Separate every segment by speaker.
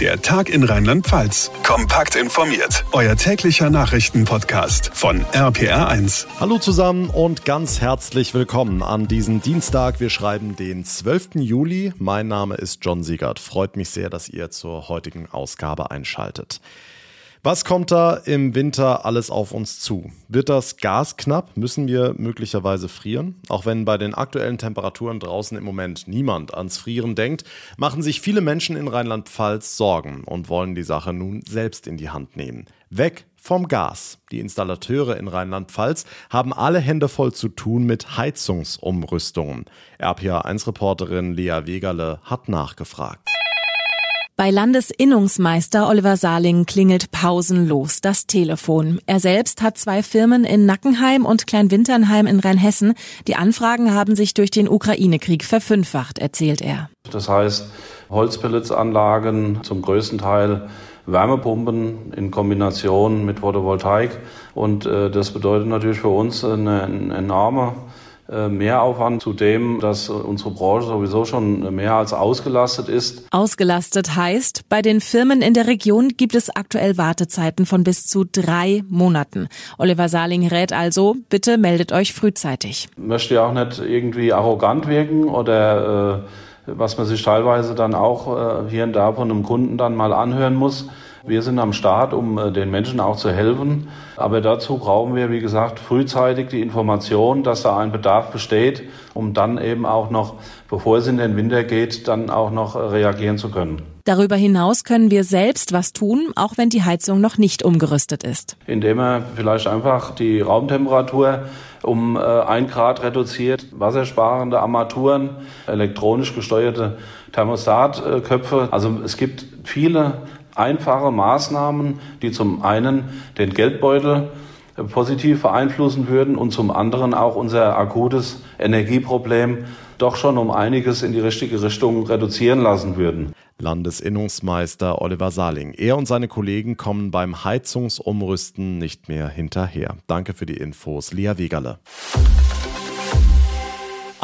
Speaker 1: Der Tag in Rheinland-Pfalz. Kompakt informiert. Euer täglicher Nachrichtenpodcast von RPR1.
Speaker 2: Hallo zusammen und ganz herzlich willkommen an diesem Dienstag. Wir schreiben den 12. Juli. Mein Name ist John Siegert. Freut mich sehr, dass ihr zur heutigen Ausgabe einschaltet. Was kommt da im Winter alles auf uns zu? Wird das Gas knapp? Müssen wir möglicherweise frieren? Auch wenn bei den aktuellen Temperaturen draußen im Moment niemand ans Frieren denkt, machen sich viele Menschen in Rheinland-Pfalz Sorgen und wollen die Sache nun selbst in die Hand nehmen. Weg vom Gas. Die Installateure in Rheinland-Pfalz haben alle Hände voll zu tun mit Heizungsumrüstungen. RPA1-Reporterin Lea Wegerle hat nachgefragt.
Speaker 3: Bei Landesinnungsmeister Oliver Saling klingelt pausenlos das Telefon. Er selbst hat zwei Firmen in Nackenheim und Kleinwinternheim in Rheinhessen. Die Anfragen haben sich durch den Ukraine-Krieg verfünffacht, erzählt er.
Speaker 4: Das heißt, Holzpelletsanlagen, zum größten Teil Wärmepumpen in Kombination mit Photovoltaik. Und äh, das bedeutet natürlich für uns eine, eine enorme Mehraufwand zu dem, dass unsere Branche sowieso schon mehr als ausgelastet ist.
Speaker 3: Ausgelastet heißt, bei den Firmen in der Region gibt es aktuell Wartezeiten von bis zu drei Monaten. Oliver Saling rät also, bitte meldet euch frühzeitig.
Speaker 4: Ich möchte ja auch nicht irgendwie arrogant wirken oder äh, was man sich teilweise dann auch äh, hier und da von einem Kunden dann mal anhören muss. Wir sind am Start, um äh, den Menschen auch zu helfen. Aber dazu brauchen wir, wie gesagt, frühzeitig die Information, dass da ein Bedarf besteht, um dann eben auch noch, bevor es in den Winter geht, dann auch noch reagieren zu können.
Speaker 3: Darüber hinaus können wir selbst was tun, auch wenn die Heizung noch nicht umgerüstet ist.
Speaker 4: Indem er vielleicht einfach die Raumtemperatur um äh, ein Grad reduziert, wassersparende Armaturen, elektronisch gesteuerte Thermostatköpfe. Also es gibt viele einfache Maßnahmen, die zum einen den Geldbeutel positiv beeinflussen würden und zum anderen auch unser akutes Energieproblem doch schon um einiges in die richtige Richtung reduzieren lassen würden.
Speaker 2: Landesinnungsmeister Oliver Saling. Er und seine Kollegen kommen beim Heizungsumrüsten nicht mehr hinterher. Danke für die Infos, Lia Wegerle.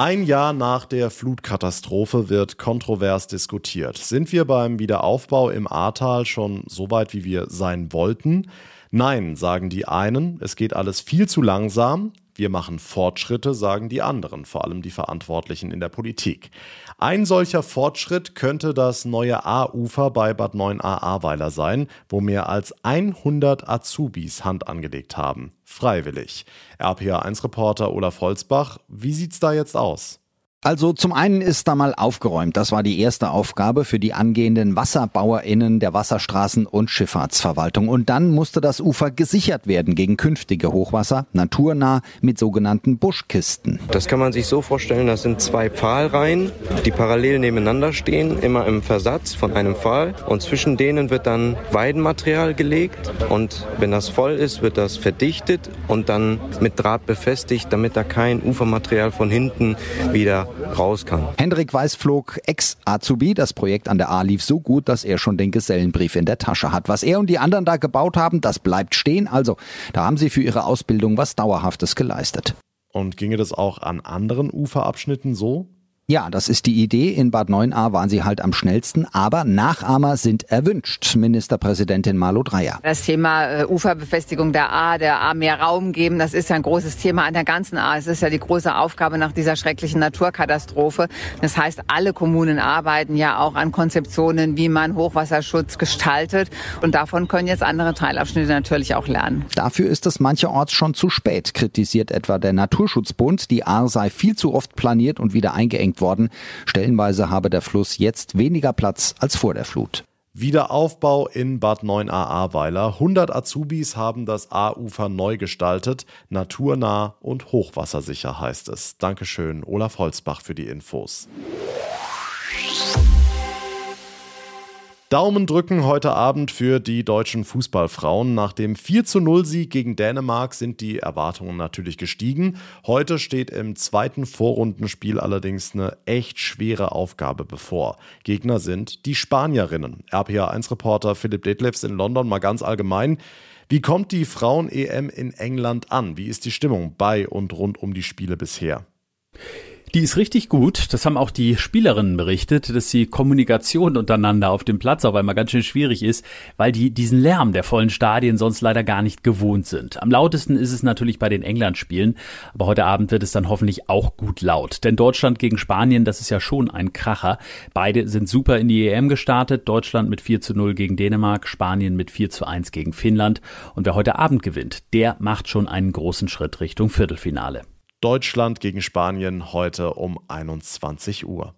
Speaker 2: Ein Jahr nach der Flutkatastrophe wird kontrovers diskutiert. Sind wir beim Wiederaufbau im Ahrtal schon so weit, wie wir sein wollten? Nein, sagen die einen, es geht alles viel zu langsam. Wir machen Fortschritte, sagen die anderen, vor allem die Verantwortlichen in der Politik. Ein solcher Fortschritt könnte das neue A-Ufer bei Bad 9a Ahrweiler sein, wo mehr als 100 Azubis Hand angelegt haben. Freiwillig. RPA1-Reporter Olaf Holzbach, wie sieht's da jetzt aus?
Speaker 5: Also zum einen ist da mal aufgeräumt. Das war die erste Aufgabe für die angehenden WasserbauerInnen der Wasserstraßen- und Schifffahrtsverwaltung. Und dann musste das Ufer gesichert werden gegen künftige Hochwasser, naturnah mit sogenannten Buschkisten.
Speaker 6: Das kann man sich so vorstellen, das sind zwei Pfahlreihen, die parallel nebeneinander stehen, immer im Versatz von einem Pfahl. Und zwischen denen wird dann Weidenmaterial gelegt. Und wenn das voll ist, wird das verdichtet und dann mit Draht befestigt, damit da kein Ufermaterial von hinten wieder raus kann.
Speaker 5: Hendrik Weißflog, Ex-Azubi, das Projekt an der A lief so gut, dass er schon den Gesellenbrief in der Tasche hat. Was er und die anderen da gebaut haben, das bleibt stehen. Also, da haben sie für ihre Ausbildung was Dauerhaftes geleistet.
Speaker 2: Und ginge das auch an anderen Uferabschnitten so?
Speaker 5: Ja, das ist die Idee. In Bad 9a waren sie halt am schnellsten, aber Nachahmer sind erwünscht. Ministerpräsidentin Malu Dreyer.
Speaker 7: Das Thema äh, Uferbefestigung der A, der A mehr Raum geben, das ist ja ein großes Thema an der ganzen A. Es ist ja die große Aufgabe nach dieser schrecklichen Naturkatastrophe. Das heißt, alle Kommunen arbeiten ja auch an Konzeptionen, wie man Hochwasserschutz gestaltet. Und davon können jetzt andere Teilabschnitte natürlich auch lernen.
Speaker 5: Dafür ist es mancherorts schon zu spät, kritisiert etwa der Naturschutzbund. Die A sei viel zu oft planiert und wieder eingeengt worden. Stellenweise habe der Fluss jetzt weniger Platz als vor der Flut.
Speaker 2: Wiederaufbau in Bad 9a Ahrweiler. 100 Azubis haben das A-Ufer neu gestaltet. Naturnah und hochwassersicher heißt es. Dankeschön, Olaf Holzbach, für die Infos. Daumen drücken heute Abend für die deutschen Fußballfrauen. Nach dem 4 zu 0 Sieg gegen Dänemark sind die Erwartungen natürlich gestiegen. Heute steht im zweiten Vorrundenspiel allerdings eine echt schwere Aufgabe bevor. Gegner sind die Spanierinnen. RPA1-Reporter Philipp Detlefs in London mal ganz allgemein. Wie kommt die Frauen-EM in England an? Wie ist die Stimmung bei und rund um die Spiele bisher?
Speaker 8: Die ist richtig gut. Das haben auch die Spielerinnen berichtet, dass die Kommunikation untereinander auf dem Platz auf einmal ganz schön schwierig ist, weil die diesen Lärm der vollen Stadien sonst leider gar nicht gewohnt sind. Am lautesten ist es natürlich bei den England-Spielen, aber heute Abend wird es dann hoffentlich auch gut laut. Denn Deutschland gegen Spanien, das ist ja schon ein Kracher. Beide sind super in die EM gestartet. Deutschland mit 4 zu 0 gegen Dänemark, Spanien mit 4 zu 1 gegen Finnland. Und wer heute Abend gewinnt, der macht schon einen großen Schritt Richtung Viertelfinale.
Speaker 2: Deutschland gegen Spanien heute um 21 Uhr.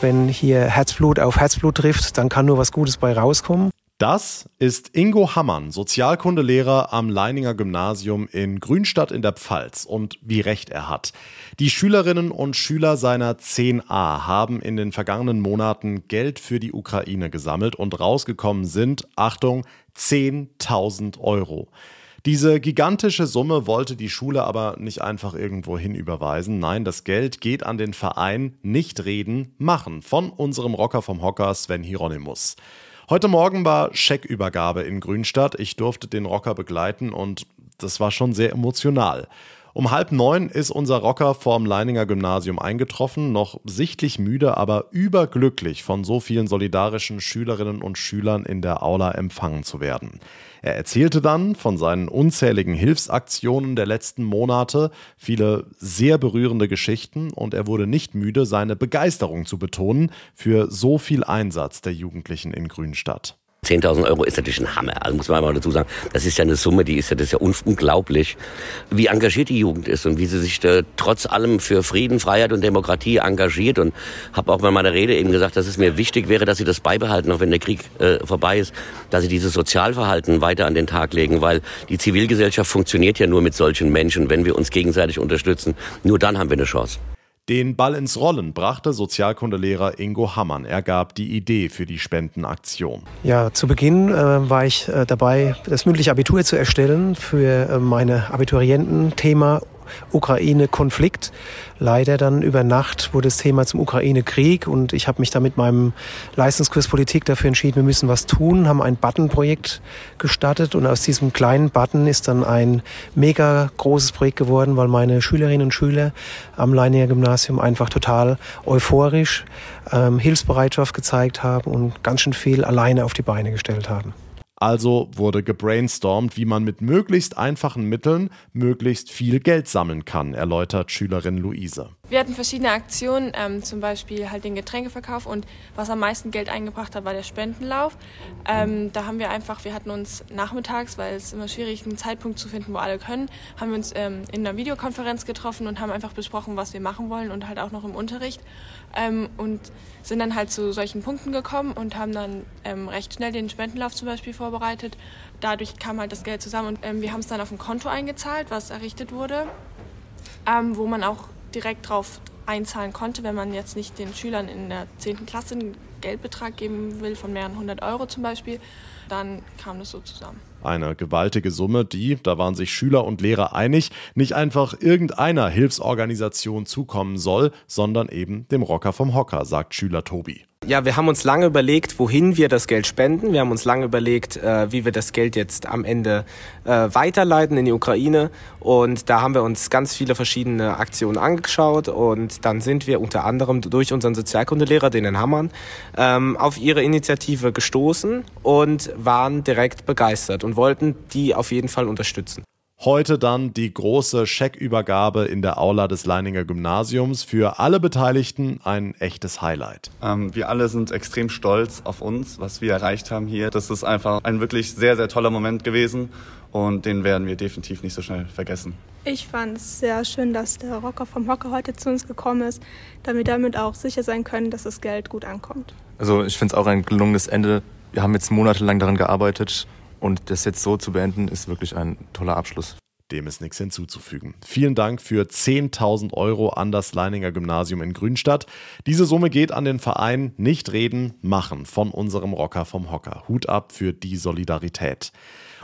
Speaker 9: Wenn hier Herzblut auf Herzblut trifft, dann kann nur was Gutes bei rauskommen.
Speaker 2: Das ist Ingo Hammann, Sozialkundelehrer am Leininger Gymnasium in Grünstadt in der Pfalz. Und wie recht er hat. Die Schülerinnen und Schüler seiner 10a haben in den vergangenen Monaten Geld für die Ukraine gesammelt und rausgekommen sind, Achtung, 10.000 Euro. Diese gigantische Summe wollte die Schule aber nicht einfach irgendwo hin überweisen. Nein, das Geld geht an den Verein Nicht reden, machen von unserem Rocker vom Hocker Sven Hieronymus. Heute Morgen war Scheckübergabe in Grünstadt. Ich durfte den Rocker begleiten und das war schon sehr emotional. Um halb neun ist unser Rocker vorm Leininger Gymnasium eingetroffen, noch sichtlich müde, aber überglücklich von so vielen solidarischen Schülerinnen und Schülern in der Aula empfangen zu werden. Er erzählte dann von seinen unzähligen Hilfsaktionen der letzten Monate, viele sehr berührende Geschichten und er wurde nicht müde, seine Begeisterung zu betonen für so viel Einsatz der Jugendlichen in Grünstadt.
Speaker 10: 10.000 Euro ist natürlich ein Hammer. Also muss man mal dazu sagen, das ist ja eine Summe, die ist ja, das ist ja unglaublich, wie engagiert die Jugend ist und wie sie sich äh, trotz allem für Frieden, Freiheit und Demokratie engagiert. Und habe auch bei meiner Rede eben gesagt, dass es mir wichtig wäre, dass sie das beibehalten, auch wenn der Krieg äh, vorbei ist, dass sie dieses Sozialverhalten weiter an den Tag legen, weil die Zivilgesellschaft funktioniert ja nur mit solchen Menschen, wenn wir uns gegenseitig unterstützen. Nur dann haben wir eine Chance.
Speaker 2: Den Ball ins Rollen brachte Sozialkundelehrer Ingo Hammann. Er gab die Idee für die Spendenaktion.
Speaker 9: Ja, zu Beginn äh, war ich äh, dabei, das mündliche Abitur zu erstellen für äh, meine Abiturienten. Thema Ukraine-Konflikt. Leider dann über Nacht wurde das Thema zum Ukraine-Krieg und ich habe mich da mit meinem Leistungskurs Politik dafür entschieden, wir müssen was tun, haben ein Button-Projekt gestartet und aus diesem kleinen Button ist dann ein mega großes Projekt geworden, weil meine Schülerinnen und Schüler am Leininger Gymnasium einfach total euphorisch ähm, Hilfsbereitschaft gezeigt haben und ganz schön viel alleine auf die Beine gestellt haben.
Speaker 2: Also wurde gebrainstormt, wie man mit möglichst einfachen Mitteln möglichst viel Geld sammeln kann, erläutert Schülerin Luise.
Speaker 11: Wir hatten verschiedene Aktionen, ähm, zum Beispiel halt den Getränkeverkauf und was am meisten Geld eingebracht hat, war der Spendenlauf. Ähm, da haben wir einfach, wir hatten uns nachmittags, weil es immer schwierig ist, einen Zeitpunkt zu finden, wo alle können, haben wir uns ähm, in einer Videokonferenz getroffen und haben einfach besprochen, was wir machen wollen und halt auch noch im Unterricht. Ähm, und sind dann halt zu solchen Punkten gekommen und haben dann ähm, recht schnell den Spendenlauf zum Beispiel vorbereitet. Dadurch kam halt das Geld zusammen und ähm, wir haben es dann auf ein Konto eingezahlt, was errichtet wurde, ähm, wo man auch direkt drauf einzahlen konnte, wenn man jetzt nicht den Schülern in der 10. Klasse einen Geldbetrag geben will von mehreren hundert Euro zum Beispiel, dann kam das so zusammen.
Speaker 2: Eine gewaltige Summe, die, da waren sich Schüler und Lehrer einig, nicht einfach irgendeiner Hilfsorganisation zukommen soll, sondern eben dem Rocker vom Hocker, sagt Schüler Tobi.
Speaker 12: Ja, wir haben uns lange überlegt, wohin wir das Geld spenden. Wir haben uns lange überlegt, äh, wie wir das Geld jetzt am Ende äh, weiterleiten in die Ukraine. Und da haben wir uns ganz viele verschiedene Aktionen angeschaut. Und dann sind wir unter anderem durch unseren Sozialkundelehrer, den Hammann, ähm, auf ihre Initiative gestoßen und waren direkt begeistert und wollten die auf jeden Fall unterstützen.
Speaker 2: Heute dann die große Scheckübergabe in der Aula des Leininger Gymnasiums. Für alle Beteiligten ein echtes Highlight.
Speaker 13: Ähm, wir alle sind extrem stolz auf uns, was wir erreicht haben hier. Das ist einfach ein wirklich sehr, sehr toller Moment gewesen und den werden wir definitiv nicht so schnell vergessen.
Speaker 14: Ich fand es sehr schön, dass der Rocker vom Hocker heute zu uns gekommen ist, damit wir damit auch sicher sein können, dass das Geld gut ankommt.
Speaker 15: Also ich finde es auch ein gelungenes Ende. Wir haben jetzt monatelang daran gearbeitet und das jetzt so zu beenden, ist wirklich ein toller Abschluss.
Speaker 2: Dem ist nichts hinzuzufügen. Vielen Dank für 10.000 Euro an das Leininger Gymnasium in Grünstadt. Diese Summe geht an den Verein Nicht reden, machen von unserem Rocker vom Hocker. Hut ab für die Solidarität.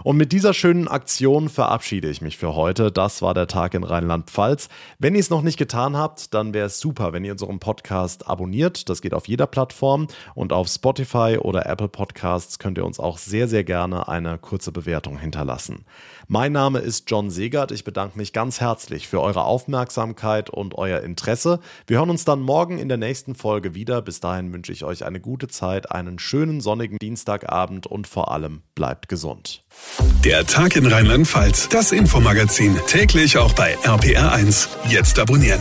Speaker 2: Und mit dieser schönen Aktion verabschiede ich mich für heute. Das war der Tag in Rheinland-Pfalz. Wenn ihr es noch nicht getan habt, dann wäre es super, wenn ihr unseren Podcast abonniert. Das geht auf jeder Plattform und auf Spotify oder Apple Podcasts könnt ihr uns auch sehr, sehr gerne eine kurze Bewertung hinterlassen. Mein Name ist John Segert. Ich bedanke mich ganz herzlich für eure Aufmerksamkeit und euer Interesse. Wir hören uns dann morgen in der nächsten Folge wieder. Bis dahin wünsche ich euch eine gute Zeit, einen schönen sonnigen Dienstagabend und vor allem bleibt gesund.
Speaker 1: Der Tag in Rheinland-Pfalz, das Infomagazin, täglich auch bei RPR1. Jetzt abonnieren.